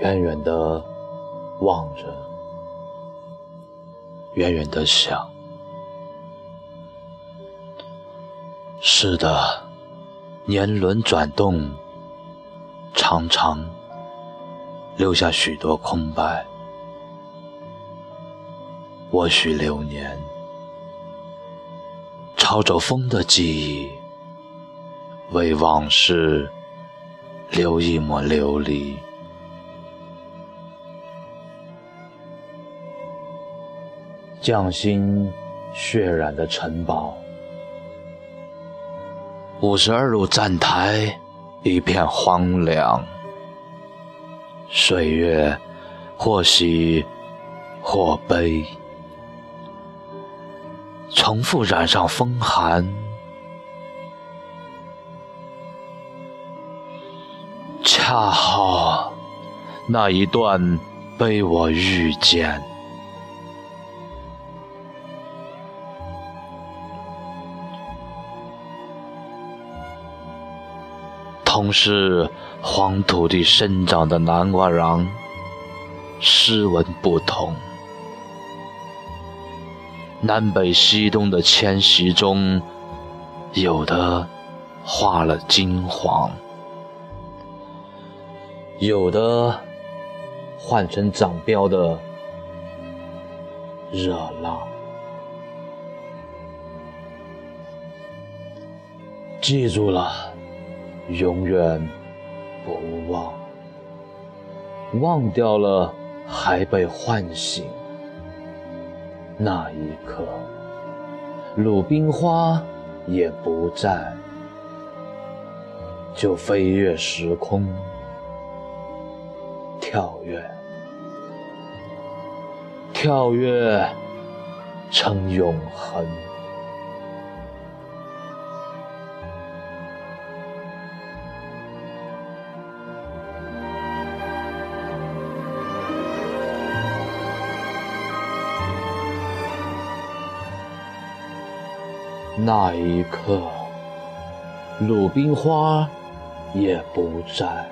远远的望着，远远的想。是的，年轮转动，常常留下许多空白。或许流年，抄着风的记忆，为往事留一抹琉璃。匠心血染的城堡，五十二路站台一片荒凉，岁月或喜或悲。重复染上风寒，恰好那一段被我遇见。同是黄土地生长的南瓜瓤，诗文不同。南北西东的迁徙中，有的化了金黄，有的换成长标的热浪。记住了，永远不忘；忘掉了，还被唤醒。那一刻，鲁冰花也不在，就飞越时空，跳跃，跳跃成永恒。那一刻，鲁冰花也不在，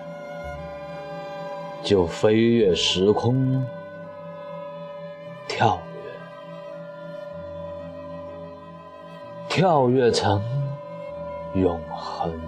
就飞越时空，跳跃，跳跃成永恒。